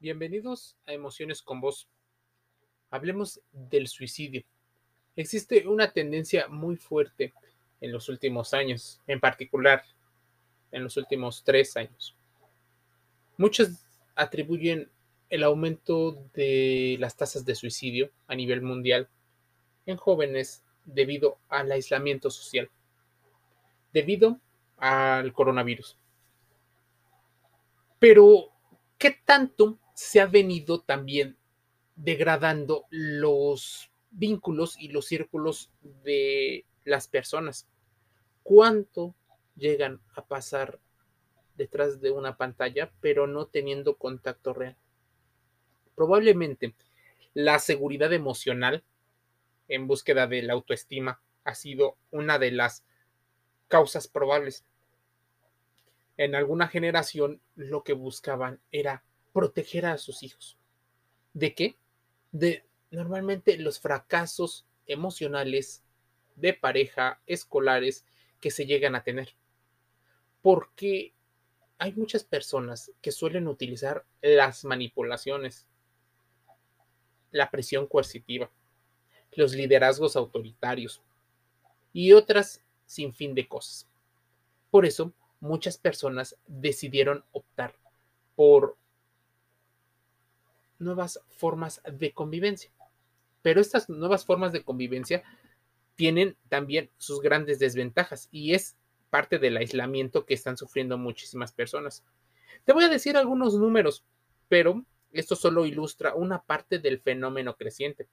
Bienvenidos a Emociones con Vos. Hablemos del suicidio. Existe una tendencia muy fuerte en los últimos años, en particular en los últimos tres años. Muchos atribuyen el aumento de las tasas de suicidio a nivel mundial en jóvenes debido al aislamiento social, debido al coronavirus. Pero, ¿qué tanto se ha venido también degradando los vínculos y los círculos de las personas. ¿Cuánto llegan a pasar detrás de una pantalla, pero no teniendo contacto real? Probablemente la seguridad emocional en búsqueda de la autoestima ha sido una de las causas probables. En alguna generación lo que buscaban era proteger a sus hijos. ¿De qué? De normalmente los fracasos emocionales de pareja, escolares, que se llegan a tener. Porque hay muchas personas que suelen utilizar las manipulaciones, la presión coercitiva, los liderazgos autoritarios y otras sin fin de cosas. Por eso, muchas personas decidieron optar por nuevas formas de convivencia. Pero estas nuevas formas de convivencia tienen también sus grandes desventajas y es parte del aislamiento que están sufriendo muchísimas personas. Te voy a decir algunos números, pero esto solo ilustra una parte del fenómeno creciente.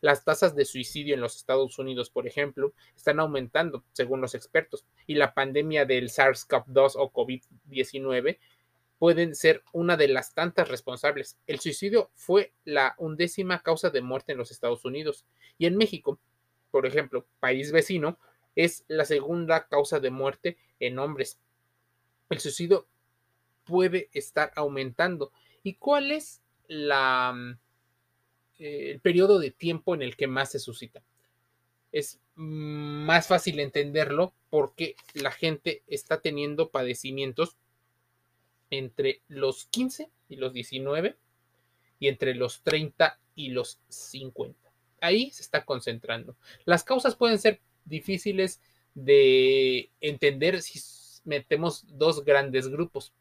Las tasas de suicidio en los Estados Unidos, por ejemplo, están aumentando, según los expertos, y la pandemia del SARS-CoV-2 o COVID-19 pueden ser una de las tantas responsables. El suicidio fue la undécima causa de muerte en los Estados Unidos y en México, por ejemplo, país vecino, es la segunda causa de muerte en hombres. El suicidio puede estar aumentando. ¿Y cuál es la, mm, eh, el periodo de tiempo en el que más se suscita? Es más fácil entenderlo porque la gente está teniendo padecimientos entre los 15 y los 19 y entre los 30 y los 50. Ahí se está concentrando. Las causas pueden ser difíciles de entender si metemos dos grandes grupos,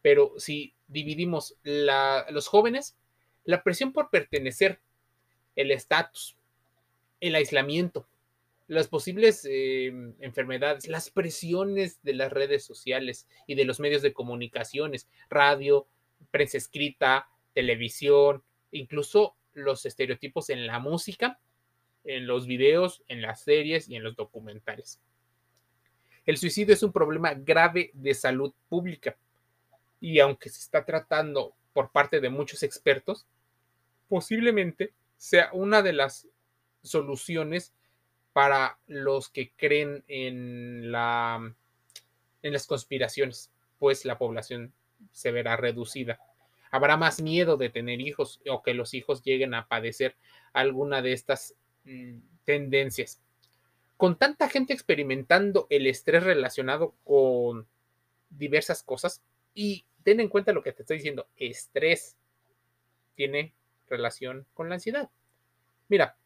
pero si dividimos los jóvenes, la presión por pertenecer, el estatus, el aislamiento, las posibles eh, enfermedades, las presiones de las redes sociales y de los medios de comunicaciones, radio, prensa escrita, televisión, incluso los estereotipos en la música, en los videos, en las series y en los documentales. El suicidio es un problema grave de salud pública y aunque se está tratando por parte de muchos expertos, posiblemente sea una de las soluciones para los que creen en, la, en las conspiraciones, pues la población se verá reducida. Habrá más miedo de tener hijos o que los hijos lleguen a padecer alguna de estas mm, tendencias. Con tanta gente experimentando el estrés relacionado con diversas cosas, y ten en cuenta lo que te estoy diciendo, estrés tiene relación con la ansiedad. Mira,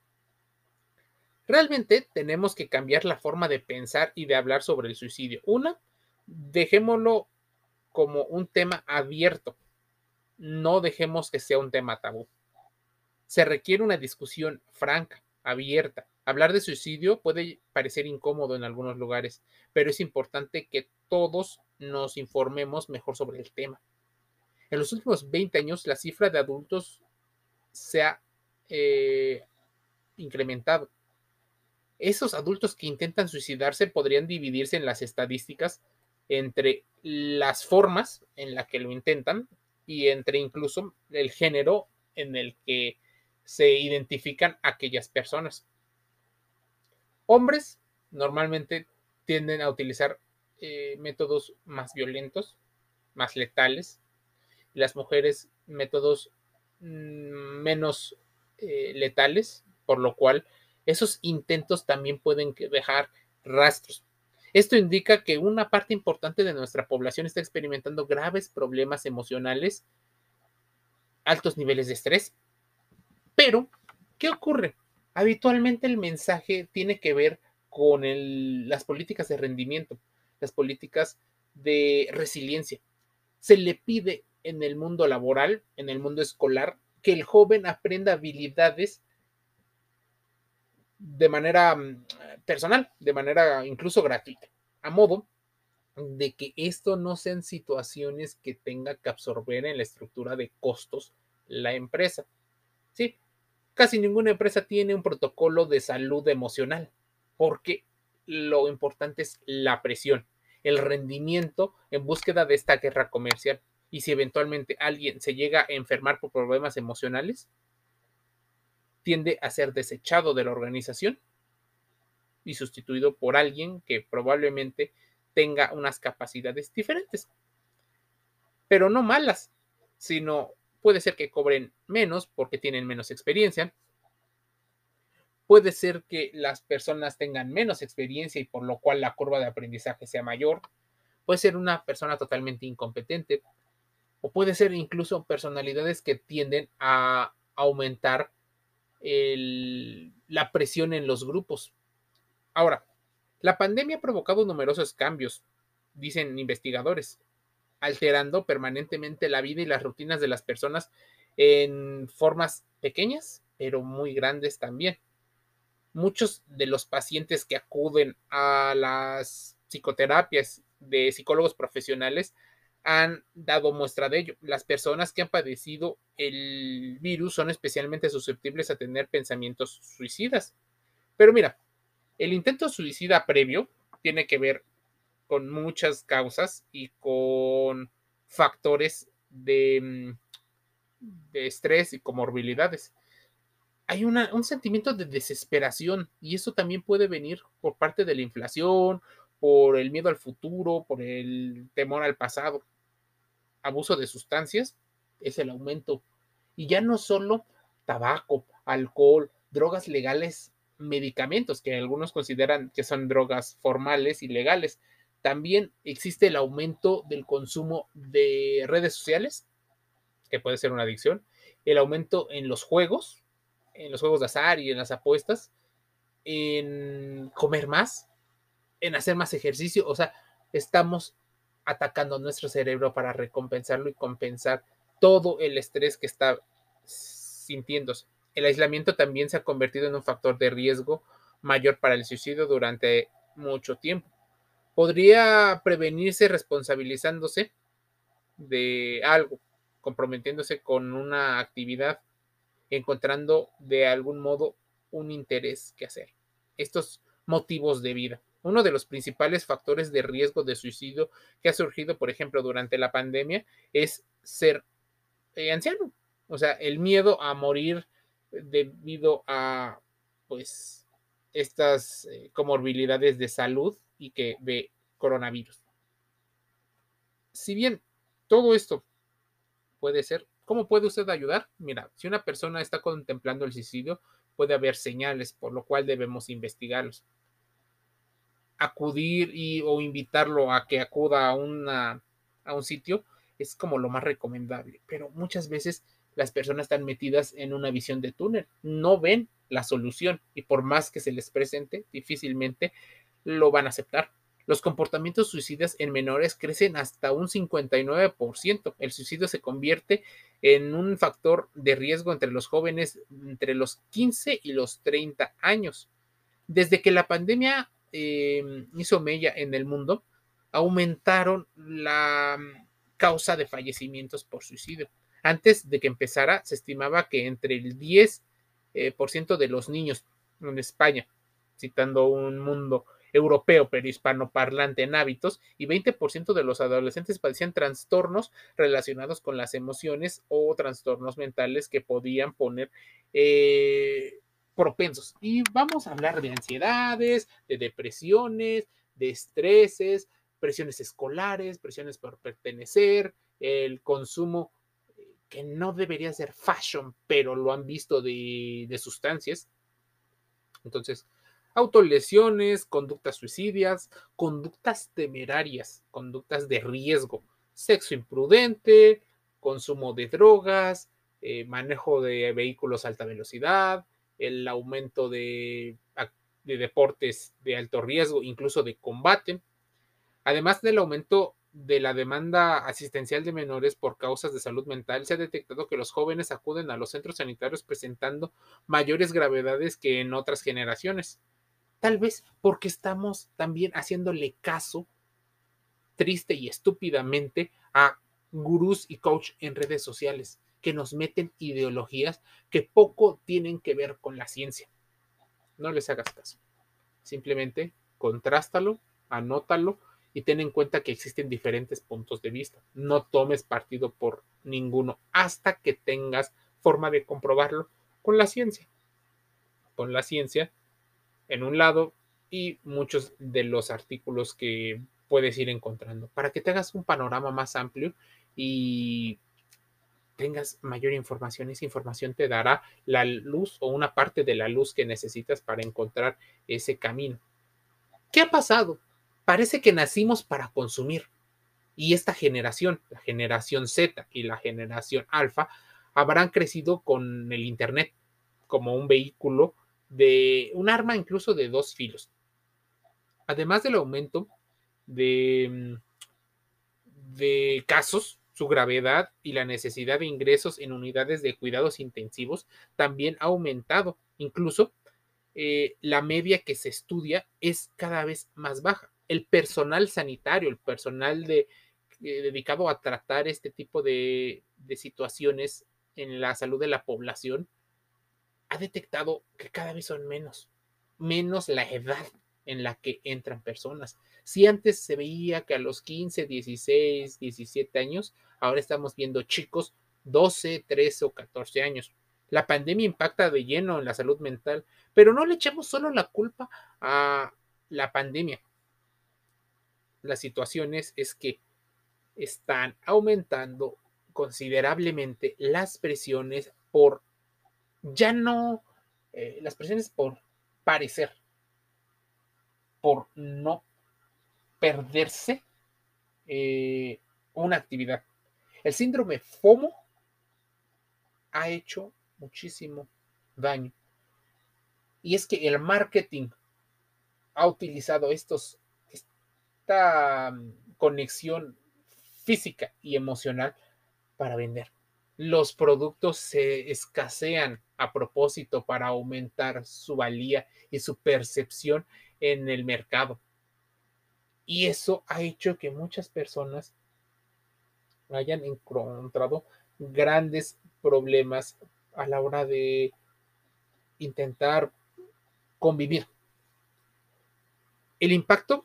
Realmente tenemos que cambiar la forma de pensar y de hablar sobre el suicidio. Una, dejémoslo como un tema abierto. No dejemos que sea un tema tabú. Se requiere una discusión franca, abierta. Hablar de suicidio puede parecer incómodo en algunos lugares, pero es importante que todos nos informemos mejor sobre el tema. En los últimos 20 años, la cifra de adultos se ha eh, incrementado esos adultos que intentan suicidarse podrían dividirse en las estadísticas entre las formas en las que lo intentan y entre incluso el género en el que se identifican aquellas personas. Hombres normalmente tienden a utilizar eh, métodos más violentos, más letales, las mujeres métodos mm, menos eh, letales, por lo cual esos intentos también pueden dejar rastros. Esto indica que una parte importante de nuestra población está experimentando graves problemas emocionales altos niveles de estrés. Pero, ¿qué ocurre? Habitualmente el mensaje tiene que ver con las políticas de rendimiento, las políticas de resiliencia. Se le pide en el mundo laboral, en el mundo escolar, que el joven aprenda habilidades de manera mm, personal, de manera incluso gratuita, a modo de que esto no sean situaciones que tenga que absorber en la estructura de costos la empresa. Sí, casi ninguna empresa tiene un protocolo de salud emocional, porque lo importante es la presión, el rendimiento en búsqueda de esta guerra comercial y si eventualmente alguien se llega a enfermar por problemas emocionales, tiende a ser desechado de la organización y sustituido por alguien que probablemente tenga unas capacidades diferentes, pero no malas, sino puede ser que cobren menos porque tienen menos experiencia, puede ser que las personas tengan menos experiencia y por lo cual la curva de aprendizaje sea mayor, puede ser una persona totalmente incompetente, o puede ser incluso personalidades que tienden a aumentar la presión en los grupos. Ahora, la pandemia ha provocado numerosos cambios, dicen investigadores, alterando permanentemente la vida y las rutinas de las personas en formas pequeñas, pero muy grandes también. Muchos de los pacientes que acuden a las psicoterapias de psicólogos profesionales han dado muestra de ello. Las personas que han padecido el virus son especialmente susceptibles a tener pensamientos suicidas. Pero mira, el intento suicida previo tiene que ver con muchas causas y con factores de, mm, estrés y comorbilidades. Hay un sentimiento de desesperación y eso también puede venir por parte de la inflación, por el miedo al futuro, por el temor al pasado abuso de sustancias es el aumento. Y ya no solo tabaco, alcohol, drogas legales, medicamentos, que algunos consideran que son drogas formales y legales. También existe el aumento del consumo de redes sociales, que puede ser una adicción, el aumento en los juegos, en los juegos de azar y en las apuestas, en comer más, en hacer más ejercicio, o sea, estamos atacando nuestro cerebro para recompensarlo y compensar todo el estrés que está sintiéndose. El aislamiento también se ha convertido en un factor de riesgo mayor para el suicidio durante mucho tiempo. Podría prevenirse responsabilizándose de algo, comprometiéndose con una actividad, encontrando de algún modo un interés que hacer. Estos motivos de vida uno de los principales factores de riesgo de suicidio que ha surgido, por ejemplo, durante la pandemia, es ser eh, anciano. O sea, el miedo a morir debido a, pues, estas eh, comorbilidades de salud y que de coronavirus. Si bien todo esto puede ser, ¿cómo puede usted ayudar? Mira, si una persona está contemplando el suicidio, puede haber señales, por lo cual debemos investigarlos acudir y, o invitarlo a que acuda a, una, a un sitio es como lo más recomendable. Pero muchas veces las personas están metidas en una visión de túnel, no ven la solución y por más que se les presente, difícilmente lo van a aceptar. Los comportamientos suicidas en menores crecen hasta un 59%. El suicidio se convierte en un factor de riesgo entre los jóvenes entre los 15 y los 30 años. Desde que la pandemia Em, hizo mella en el mundo, aumentaron la causa de fallecimientos por suicidio. Antes de que empezara, se estimaba que entre el 10% eh, de los niños en España, citando un mundo europeo pero hispanoparlante en hábitos, y 20% de los adolescentes padecían trastornos relacionados con las emociones o trastornos mentales que podían poner eh, propensos. Y vamos a hablar de ansiedades, de depresiones, de estreses, presiones escolares, presiones por pertenecer, el consumo eh, que no debería ser fashion, pero lo han visto de, sustancias. Entonces, autolesiones, conductas suicidias, conductas temerarias, conductas de riesgo, sexo imprudente, consumo de drogas, eh, manejo de vehículos a alta velocidad, el aumento de, de deportes de alto riesgo, incluso de combate, además del aumento de la demanda asistencial de menores por causas de salud mental, se ha detectado que los jóvenes acuden a los centros sanitarios presentando mayores gravedades que en otras generaciones. Tal vez porque estamos también haciéndole caso triste y estúpidamente a gurús y coach en redes sociales que nos meten ideologías que poco tienen que ver con la ciencia. No les hagas caso. Simplemente contrástalo, anótalo y ten en cuenta que existen diferentes puntos de vista. No tomes partido por ninguno hasta que tengas forma de comprobarlo con la ciencia. Con la ciencia en un lado y muchos de los artículos que puedes ir encontrando para que tengas un panorama más amplio y tengas mayor información. Esa información te dará la luz o una parte de la luz que necesitas para encontrar ese camino. ¿Qué ha pasado? parece que nacimos para consumir. Y esta generación, la generación Z y la generación alfa, habrán crecido con el Internet como un vehículo de un arma incluso de dos filos. Además del aumento de, de casos, su gravedad y la necesidad de ingresos en unidades de cuidados intensivos también ha aumentado. Incluso eh, la media que se estudia es cada vez más baja el personal sanitario, el personal de, eh, dedicado a tratar este tipo de, de situaciones en la salud de la población, ha detectado que cada vez son menos, menos la edad en la que entran personas. Si antes se veía que a los 15, 16, 17 años, ahora estamos viendo chicos 12, 13 o 14 años. La pandemia impacta de lleno en la salud mental, pero no le echemos solo la culpa a la pandemia las situaciones es que están aumentando considerablemente las presiones por ya no eh, las presiones por parecer, por no perderse eh, una actividad. El síndrome FOMO ha hecho muchísimo daño. Y es que el marketing ha utilizado estos esta mm, conexión física y emocional para vender. Los productos se escasean a propósito para aumentar su valía y su percepción en el mercado. Y eso ha hecho que muchas personas hayan encontrado grandes problemas a la hora de intentar convivir. El impacto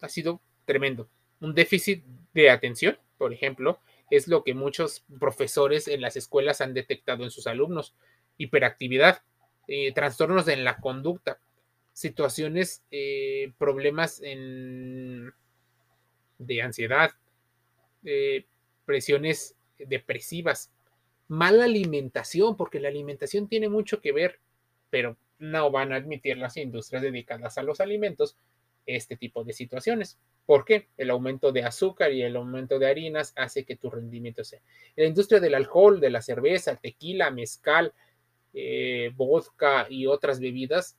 ha sido tremendo. Un déficit de atención, por ejemplo, es lo que muchos profesores en las escuelas han detectado en sus alumnos. Hiperactividad, eh, trastornos en la conducta, situaciones, eh, problemas en, de ansiedad, eh, presiones depresivas, mala alimentación, porque la alimentación tiene mucho que ver, pero no van a admitir las industrias dedicadas a los alimentos este tipo de situaciones. ¿Por qué? El aumento de azúcar y el aumento de harinas hace que tu rendimiento sea. la industria del alcohol, de la cerveza, tequila, mezcal, eh, vodka y otras bebidas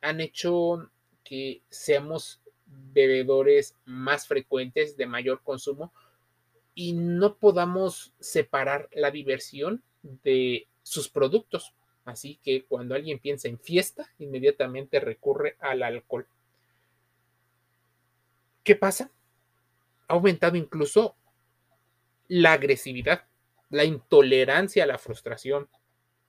han hecho que seamos bebedores más frecuentes de mayor consumo y no podamos separar la diversión de sus productos. Así que cuando alguien piensa en fiesta, inmediatamente recurre al alcohol. ¿Qué pasa? Ha aumentado incluso la agresividad, la intolerancia a la frustración,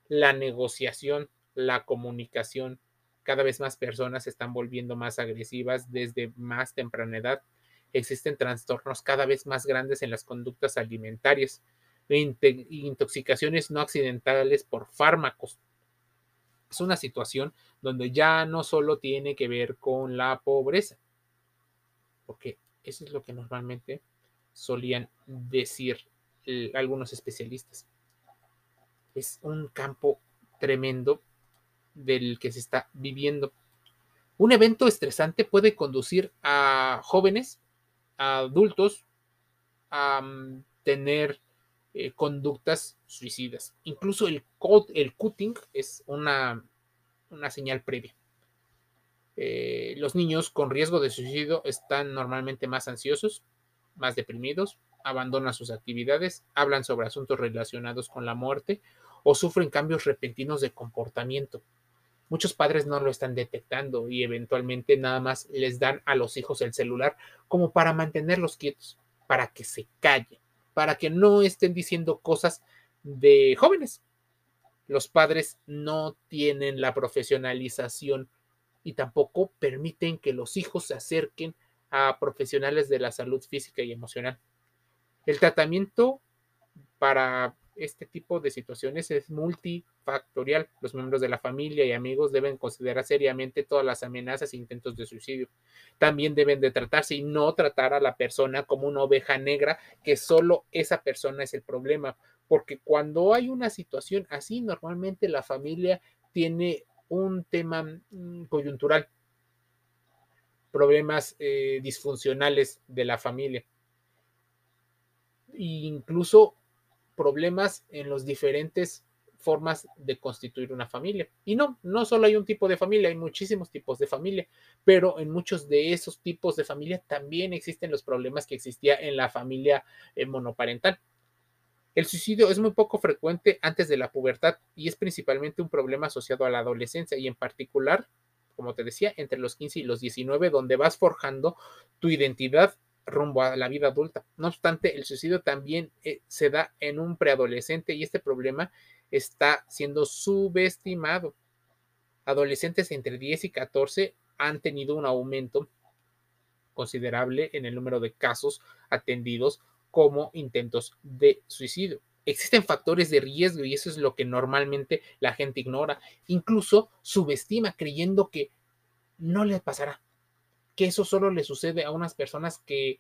la negociación, la comunicación. Cada vez más personas se están volviendo más agresivas desde más temprana edad. Existen trastornos cada vez más grandes en las conductas alimentarias, intoxicaciones no accidentales por fármacos. Es una situación donde ya no solo tiene que ver con la pobreza, porque eso es lo que normalmente solían decir algunos especialistas. Es un campo tremendo del que se está viviendo. Un evento estresante puede conducir a jóvenes, a adultos, a mm, tener eh, conductas suicidas. Incluso el, el cutting es una, una señal previa. Eh, los niños con riesgo de suicidio están normalmente más ansiosos, más deprimidos, abandonan sus actividades, hablan sobre asuntos relacionados con la muerte o sufren cambios repentinos de comportamiento. Muchos padres no lo están detectando y eventualmente nada más les dan a los hijos el celular como para mantenerlos quietos, para que se callen, para que no estén diciendo cosas de jóvenes. Los padres no tienen la profesionalización y tampoco permiten que los hijos se acerquen a profesionales de la salud física y emocional. El tratamiento para este tipo de situaciones es multifactorial. Los miembros de la familia y amigos deben considerar seriamente todas las amenazas e intentos de suicidio. También deben de tratarse y no tratar a la persona como una oveja negra, que solo esa persona es el problema. Porque cuando hay una situación así, normalmente la familia tiene un tema mm, coyuntural, problemas eh, disfuncionales de la familia. incluso problemas en las diferentes formas de constituir una familia. Y no, no solo hay un tipo de familia, hay muchísimos tipos de familia, pero en muchos de esos tipos de familia también existen los problemas que existía en la familia eh, monoparental. El suicidio es muy poco frecuente antes de la pubertad y es principalmente un problema asociado a la adolescencia y en particular, como te decía, entre los 15 y los 19, donde vas forjando tu identidad rumbo a la vida adulta. No obstante, el suicidio también eh, se da en un preadolescente y este problema está siendo subestimado. Adolescentes entre 10 y 14 han tenido un aumento considerable en el número de casos atendidos como intentos de suicidio. Existen factores de riesgo y eso es lo que normalmente la gente ignora. Incluso subestima creyendo que no le pasará que eso solo le sucede a unas personas que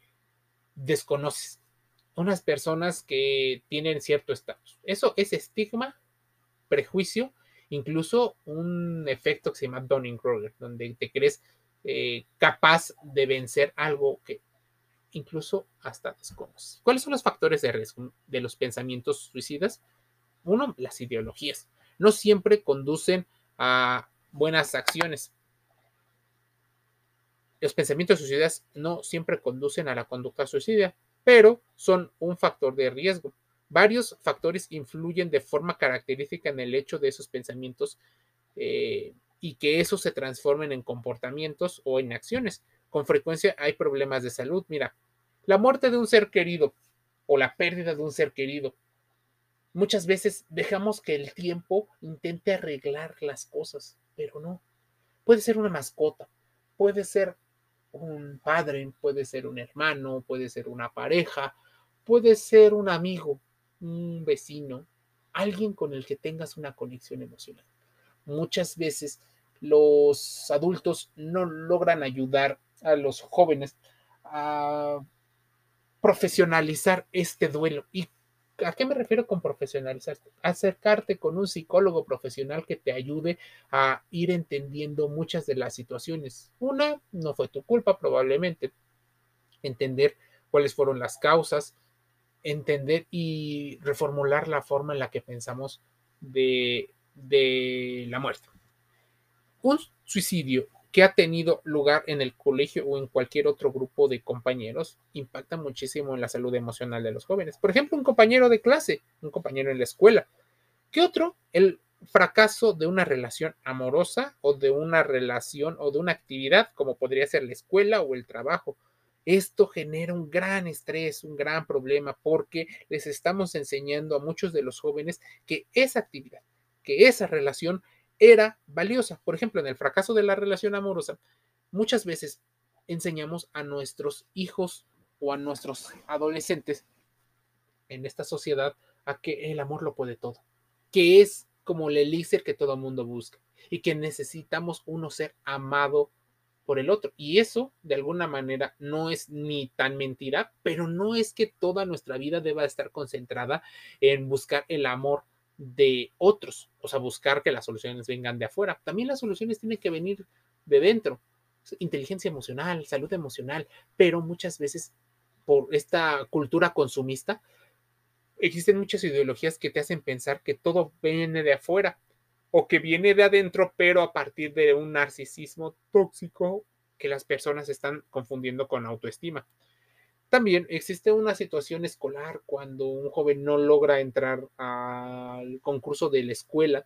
desconoces, unas personas que tienen cierto estatus. Eso es estigma, prejuicio, incluso un efecto que se llama Dunning-Kruger, donde te crees eh, capaz de vencer algo que incluso hasta desconoces. ¿Cuáles son los factores de riesgo de los pensamientos suicidas? Uno, las ideologías. No siempre conducen a buenas acciones. Los pensamientos suicidas no siempre conducen a la conducta suicida, pero son un factor de riesgo. Varios factores influyen de forma característica en el hecho de esos pensamientos eh, y que esos se transformen en comportamientos o en acciones. Con frecuencia hay problemas de salud. Mira, la muerte de un ser querido o la pérdida de un ser querido. Muchas veces dejamos que el tiempo intente arreglar las cosas, pero no. Puede ser una mascota, puede ser un padre, puede ser un hermano, puede ser una pareja, puede ser un amigo, un vecino, alguien con el que tengas una conexión emocional. Muchas veces los adultos no logran ayudar a los jóvenes a profesionalizar este duelo y ¿A qué me refiero con profesionalizarte? Acercarte con un psicólogo profesional que te ayude a ir entendiendo muchas de las situaciones. Una, no fue tu culpa probablemente. Entender cuáles fueron las causas, entender y reformular la forma en la que pensamos de, de la muerte. Un suicidio que ha tenido lugar en el colegio o en cualquier otro grupo de compañeros impacta muchísimo en la salud emocional de los jóvenes. Por ejemplo, un compañero de clase, un compañero en la escuela. ¿Qué otro? El fracaso de una relación amorosa o de una relación o de una actividad como podría ser la escuela o el trabajo. Esto genera un gran estrés, un gran problema porque les estamos enseñando a muchos de los jóvenes que esa actividad, que esa relación era valiosa. Por ejemplo, en el fracaso de la relación amorosa, muchas veces enseñamos a nuestros hijos o a nuestros adolescentes en esta sociedad a que el amor lo puede todo, que es como el elixir que todo mundo busca y que necesitamos uno ser amado por el otro. Y eso, de alguna manera, no es ni tan mentira, pero no es que toda nuestra vida deba estar concentrada en buscar el amor de otros, o sea, buscar que las soluciones vengan de afuera. También las soluciones tienen que venir de dentro. Inteligencia emocional, salud emocional, pero muchas veces por esta cultura consumista existen muchas ideologías que te hacen pensar que todo viene de afuera o que viene de adentro, pero a partir de un narcisismo tóxico que las personas están confundiendo con autoestima. También existe una situación escolar cuando un joven no logra entrar al concurso de la escuela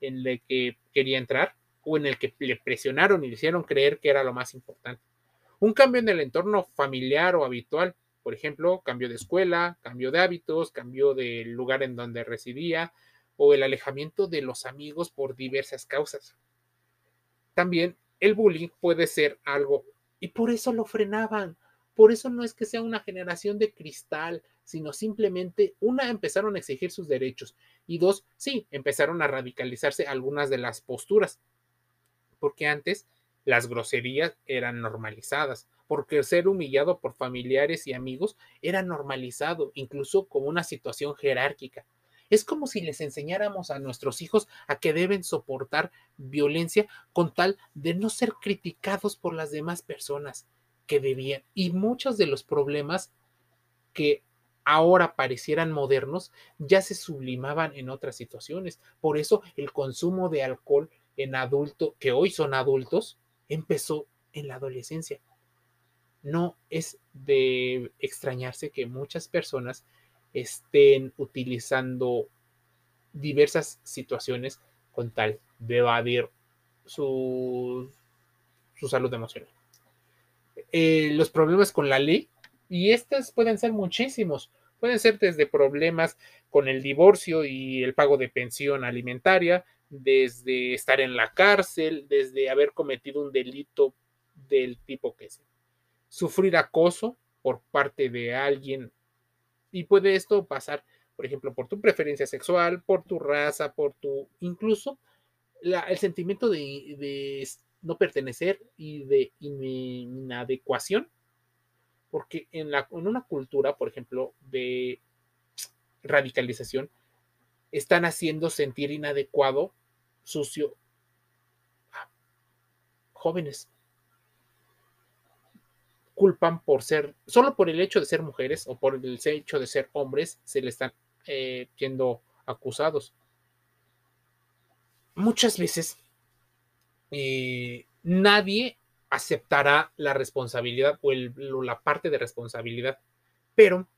en el que quería entrar o en el que le presionaron y le hicieron creer que era lo más importante. Un cambio en el entorno familiar o habitual, por ejemplo, cambio de escuela, cambio de hábitos, cambio del lugar en donde residía o el alejamiento de los amigos por diversas causas. También el bullying puede ser algo y por eso lo frenaban. Por eso no es que sea una generación de cristal, sino simplemente, una, empezaron a exigir sus derechos y dos, sí, empezaron a radicalizarse algunas de las posturas, porque antes las groserías eran normalizadas, porque ser humillado por familiares y amigos era normalizado, incluso como una situación jerárquica. Es como si les enseñáramos a nuestros hijos a que deben soportar violencia con tal de no ser criticados por las demás personas que debían. Y muchos de los problemas que ahora parecieran modernos ya se sublimaban en otras situaciones. Por eso el consumo de alcohol en adulto, que hoy son adultos, empezó en la adolescencia. No es de extrañarse que muchas personas estén utilizando diversas situaciones con tal de evadir su, su salud emocional. Eh, los problemas con la ley, y estos pueden ser muchísimos, pueden ser desde problemas con el divorcio y el pago de pensión alimentaria, desde estar en la cárcel, desde haber cometido un delito del tipo que sea, sufrir acoso por parte de alguien. Y puede esto pasar, por ejemplo, por tu preferencia sexual, por tu raza, por tu, incluso el sentimiento de, no pertenecer y de inadecuación, porque en, la, en una cultura, por ejemplo, de radicalización, están haciendo sentir inadecuado, sucio, a jóvenes. Culpan por ser, solo por el hecho de ser mujeres o por el hecho de ser hombres, se le están eh, siendo acusados. Muchas veces eh, nadie aceptará la responsabilidad o la parte de responsabilidad, pero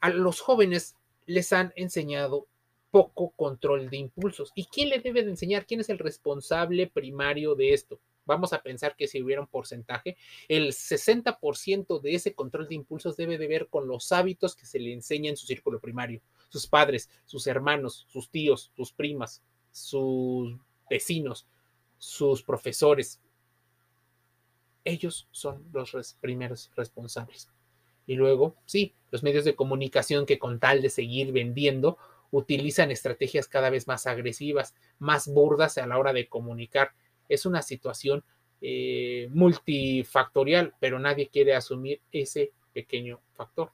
a los jóvenes les han enseñado poco control de impulsos. ¿Y quién le debe de enseñar? ¿Quién es el responsable primario de esto? vamos a pensar que si hubiera un porcentaje, el 60% de ese control de impulsos debe de ver con los hábitos que se le enseña en su círculo primario, sus padres, sus hermanos, sus tíos, sus primas, sus vecinos, sus profesores. Ellos son los primeros responsables. Y luego, sí, los medios de comunicación que con tal de seguir vendiendo utilizan estrategias cada vez más agresivas, más burdas a la hora de comunicar es una situación eh, multifactorial, pero nadie quiere asumir ese pequeño factor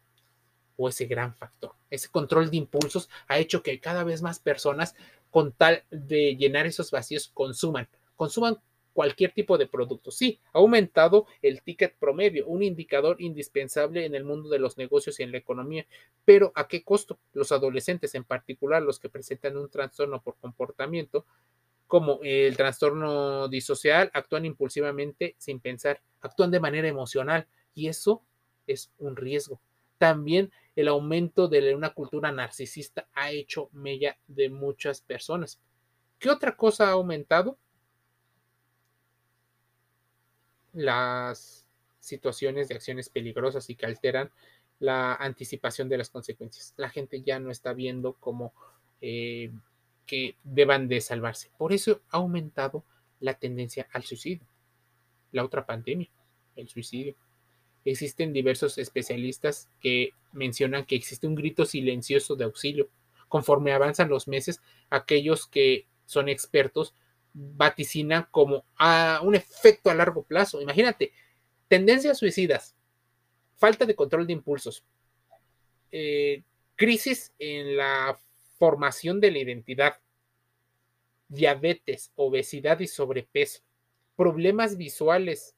o ese gran factor. Ese control de impulsos ha hecho que cada vez más personas, con tal de llenar esos vacíos, consuman, consuman cualquier tipo de producto. Sí, ha aumentado el ticket promedio, un indicador indispensable en el mundo de los negocios y en la economía, pero ¿a qué costo? Los adolescentes, en particular los que presentan un trastorno por comportamiento, como el trastorno disocial, actúan impulsivamente sin pensar, actúan de manera emocional y eso es un riesgo. También el aumento de una cultura narcisista ha hecho mella de muchas personas. ¿Qué otra cosa ha aumentado? Las situaciones de acciones peligrosas y que alteran la anticipación de las consecuencias. La gente ya no está viendo como eh, que deban de salvarse. Por eso ha aumentado la tendencia al suicidio. La otra pandemia, el suicidio. Existen diversos especialistas que mencionan que existe un grito silencioso de auxilio. Conforme avanzan los meses, aquellos que son expertos vaticinan como a un efecto a largo plazo. Imagínate, tendencias suicidas, falta de control de impulsos, eh, crisis en la formación de la identidad, diabetes, obesidad y sobrepeso, problemas visuales,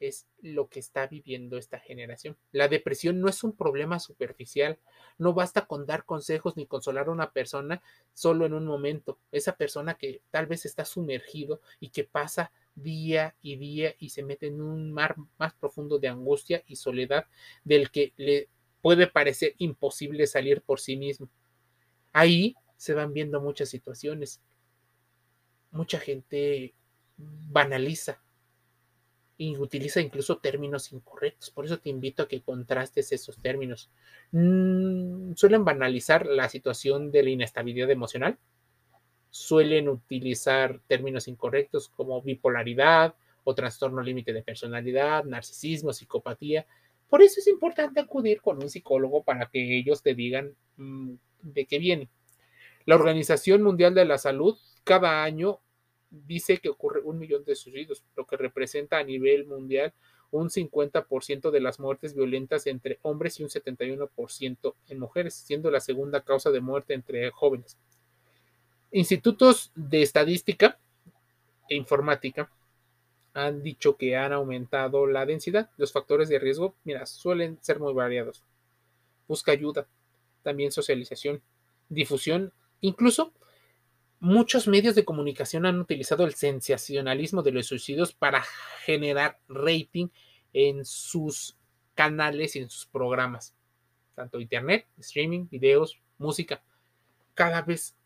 es lo que está viviendo esta generación. La depresión no es un problema superficial, no basta con dar consejos ni consolar a una persona solo en un momento. Esa persona que tal vez está sumergido y que pasa día y día y se mete en un mar más profundo de angustia y soledad del que le puede parecer imposible salir por sí mismo. Ahí se van viendo muchas situaciones. Mucha gente banaliza utiliza incluso términos incorrectos. Por eso te invito a que contrastes esos términos. Mm, suelen banalizar la situación de la inestabilidad emocional. Suelen utilizar términos incorrectos como bipolaridad o trastorno límite de personalidad, narcisismo, psicopatía. Por eso es importante acudir con un psicólogo para que ellos te digan mm, de qué viene. La Organización Mundial de la Salud cada año dice que ocurre un millón de suicidios, lo que representa a nivel mundial un 50% de las muertes violentas entre hombres y un 71% en mujeres, siendo la segunda causa de muerte entre jóvenes. Institutos de estadística e informática han dicho que han aumentado la densidad. Los factores de riesgo, mira, suelen ser muy variados. Busca ayuda, también socialización, difusión, incluso muchos medios de comunicación han utilizado el sensacionalismo de los suicidios para generar rating en sus canales y en sus programas, tanto internet, streaming, videos, música. Cada vez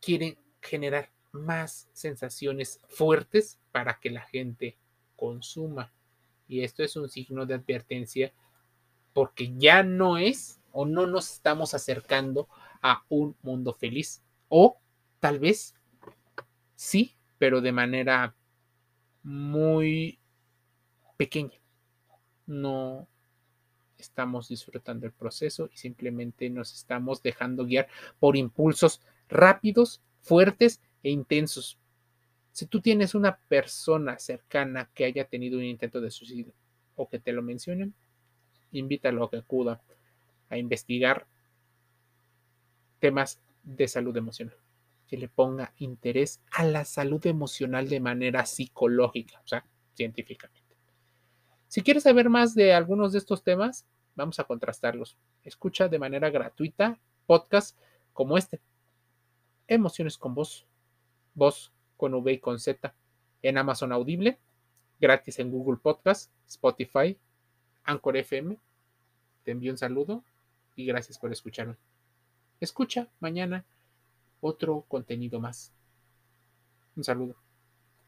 quieren generar más sensaciones fuertes para que la gente consuma. Y esto es un signo de advertencia porque ya no es o no nos estamos acercando a un mundo feliz o Tal vez sí, pero de manera muy pequeña. No estamos disfrutando el proceso y simplemente nos estamos dejando guiar por impulsos rápidos, fuertes e intensos. Si tú tienes una persona cercana que haya tenido un intento de suicidio o que te lo mencionen, invítalo a que acuda a investigar temas de salud emocional que le ponga interés a la salud emocional de manera psicológica, o sea, científicamente. Si quieres saber más de algunos de estos temas, vamos a contrastarlos. Escucha de manera gratuita podcasts como este. Emociones con voz. Voz con V y con Z. En Amazon Audible. Gratis en Google Podcast, Spotify, Anchor FM. Te envío un saludo y gracias por escucharme. Escucha mañana otro contenido más. Un saludo.